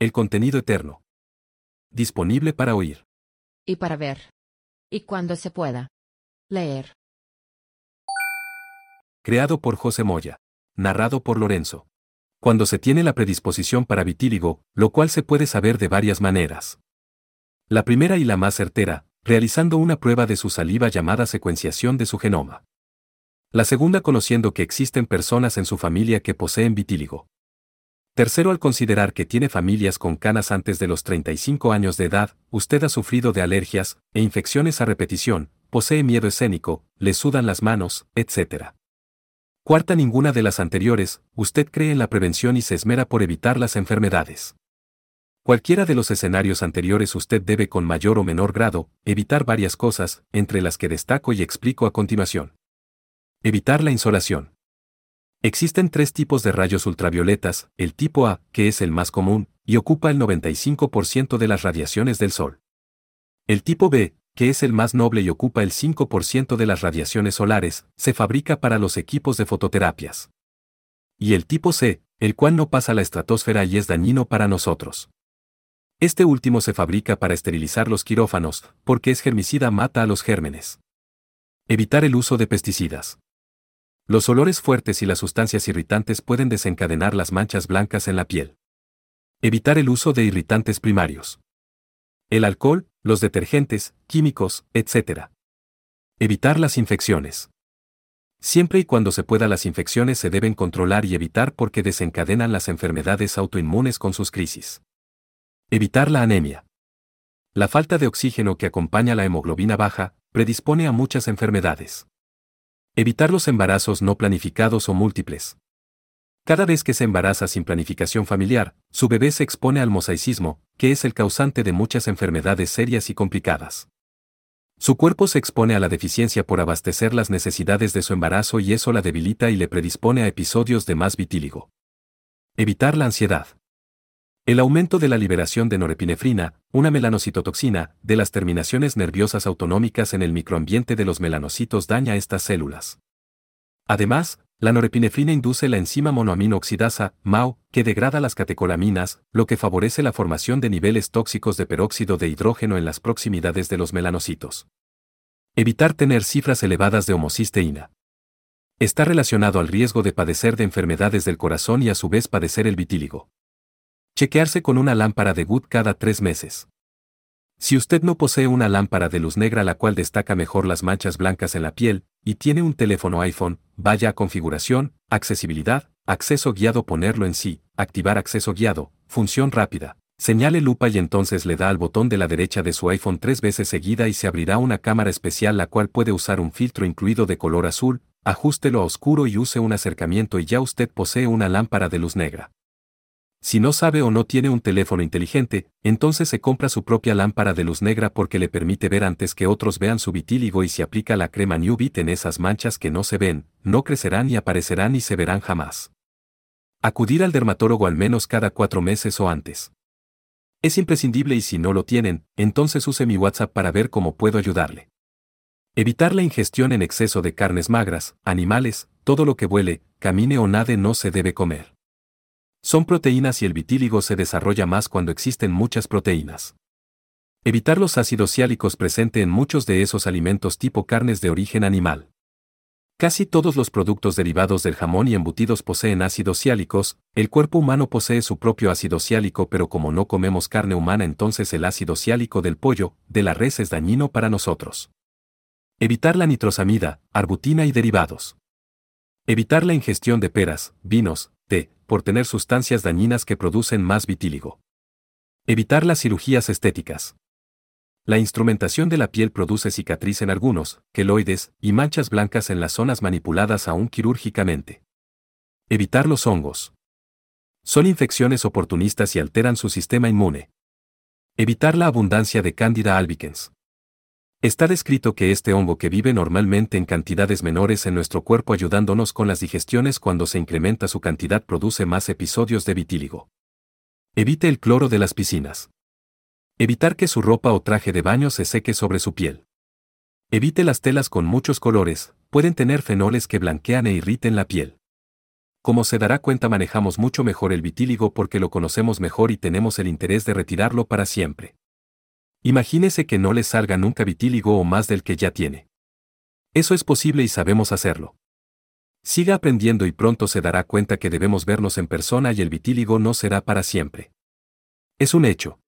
el contenido eterno. Disponible para oír. Y para ver. Y cuando se pueda. Leer. Creado por José Moya. Narrado por Lorenzo. Cuando se tiene la predisposición para vitíligo, lo cual se puede saber de varias maneras. La primera y la más certera, realizando una prueba de su saliva llamada secuenciación de su genoma. La segunda conociendo que existen personas en su familia que poseen vitíligo. Tercero, al considerar que tiene familias con canas antes de los 35 años de edad, usted ha sufrido de alergias e infecciones a repetición, posee miedo escénico, le sudan las manos, etc. Cuarta, ninguna de las anteriores, usted cree en la prevención y se esmera por evitar las enfermedades. Cualquiera de los escenarios anteriores usted debe con mayor o menor grado evitar varias cosas, entre las que destaco y explico a continuación. Evitar la insolación. Existen tres tipos de rayos ultravioletas, el tipo A, que es el más común, y ocupa el 95% de las radiaciones del Sol. El tipo B, que es el más noble y ocupa el 5% de las radiaciones solares, se fabrica para los equipos de fototerapias. Y el tipo C, el cual no pasa la estratosfera y es dañino para nosotros. Este último se fabrica para esterilizar los quirófanos, porque es germicida mata a los gérmenes. Evitar el uso de pesticidas. Los olores fuertes y las sustancias irritantes pueden desencadenar las manchas blancas en la piel. Evitar el uso de irritantes primarios. El alcohol, los detergentes, químicos, etc. Evitar las infecciones. Siempre y cuando se pueda las infecciones se deben controlar y evitar porque desencadenan las enfermedades autoinmunes con sus crisis. Evitar la anemia. La falta de oxígeno que acompaña la hemoglobina baja predispone a muchas enfermedades. Evitar los embarazos no planificados o múltiples. Cada vez que se embaraza sin planificación familiar, su bebé se expone al mosaicismo, que es el causante de muchas enfermedades serias y complicadas. Su cuerpo se expone a la deficiencia por abastecer las necesidades de su embarazo y eso la debilita y le predispone a episodios de más vitíligo. Evitar la ansiedad. El aumento de la liberación de norepinefrina, una melanocitotoxina, de las terminaciones nerviosas autonómicas en el microambiente de los melanocitos daña estas células. Además, la norepinefrina induce la enzima monoamino oxidasa, MAO, que degrada las catecolaminas, lo que favorece la formación de niveles tóxicos de peróxido de hidrógeno en las proximidades de los melanocitos. Evitar tener cifras elevadas de homocisteína. Está relacionado al riesgo de padecer de enfermedades del corazón y a su vez padecer el vitíligo. Chequearse con una lámpara de Good cada tres meses. Si usted no posee una lámpara de luz negra la cual destaca mejor las manchas blancas en la piel, y tiene un teléfono iPhone, vaya a configuración, accesibilidad, acceso guiado ponerlo en sí, activar acceso guiado, función rápida. Señale lupa y entonces le da al botón de la derecha de su iPhone tres veces seguida y se abrirá una cámara especial la cual puede usar un filtro incluido de color azul, ajústelo a oscuro y use un acercamiento y ya usted posee una lámpara de luz negra. Si no sabe o no tiene un teléfono inteligente, entonces se compra su propia lámpara de luz negra porque le permite ver antes que otros vean su vitíligo y si aplica la crema New Bit en esas manchas que no se ven, no crecerán y aparecerán y se verán jamás. Acudir al dermatólogo al menos cada cuatro meses o antes. Es imprescindible y si no lo tienen, entonces use mi WhatsApp para ver cómo puedo ayudarle. Evitar la ingestión en exceso de carnes magras, animales, todo lo que vuele, camine o nade no se debe comer. Son proteínas y el vitíligo se desarrolla más cuando existen muchas proteínas. Evitar los ácidos ciálicos presente en muchos de esos alimentos tipo carnes de origen animal. Casi todos los productos derivados del jamón y embutidos poseen ácidos ciálicos, el cuerpo humano posee su propio ácido ciálico pero como no comemos carne humana entonces el ácido ciálico del pollo, de la res es dañino para nosotros. Evitar la nitrosamida, arbutina y derivados. Evitar la ingestión de peras, vinos, té, por tener sustancias dañinas que producen más vitíligo. Evitar las cirugías estéticas. La instrumentación de la piel produce cicatriz en algunos, queloides y manchas blancas en las zonas manipuladas aún quirúrgicamente. Evitar los hongos. Son infecciones oportunistas y alteran su sistema inmune. Evitar la abundancia de Candida albicans. Está descrito que este hongo que vive normalmente en cantidades menores en nuestro cuerpo ayudándonos con las digestiones cuando se incrementa su cantidad produce más episodios de vitíligo. Evite el cloro de las piscinas. Evitar que su ropa o traje de baño se seque sobre su piel. Evite las telas con muchos colores, pueden tener fenoles que blanquean e irriten la piel. como se dará cuenta manejamos mucho mejor el vitíligo porque lo conocemos mejor y tenemos el interés de retirarlo para siempre. Imagínese que no le salga nunca vitíligo o más del que ya tiene. Eso es posible y sabemos hacerlo. Siga aprendiendo y pronto se dará cuenta que debemos vernos en persona y el vitíligo no será para siempre. Es un hecho.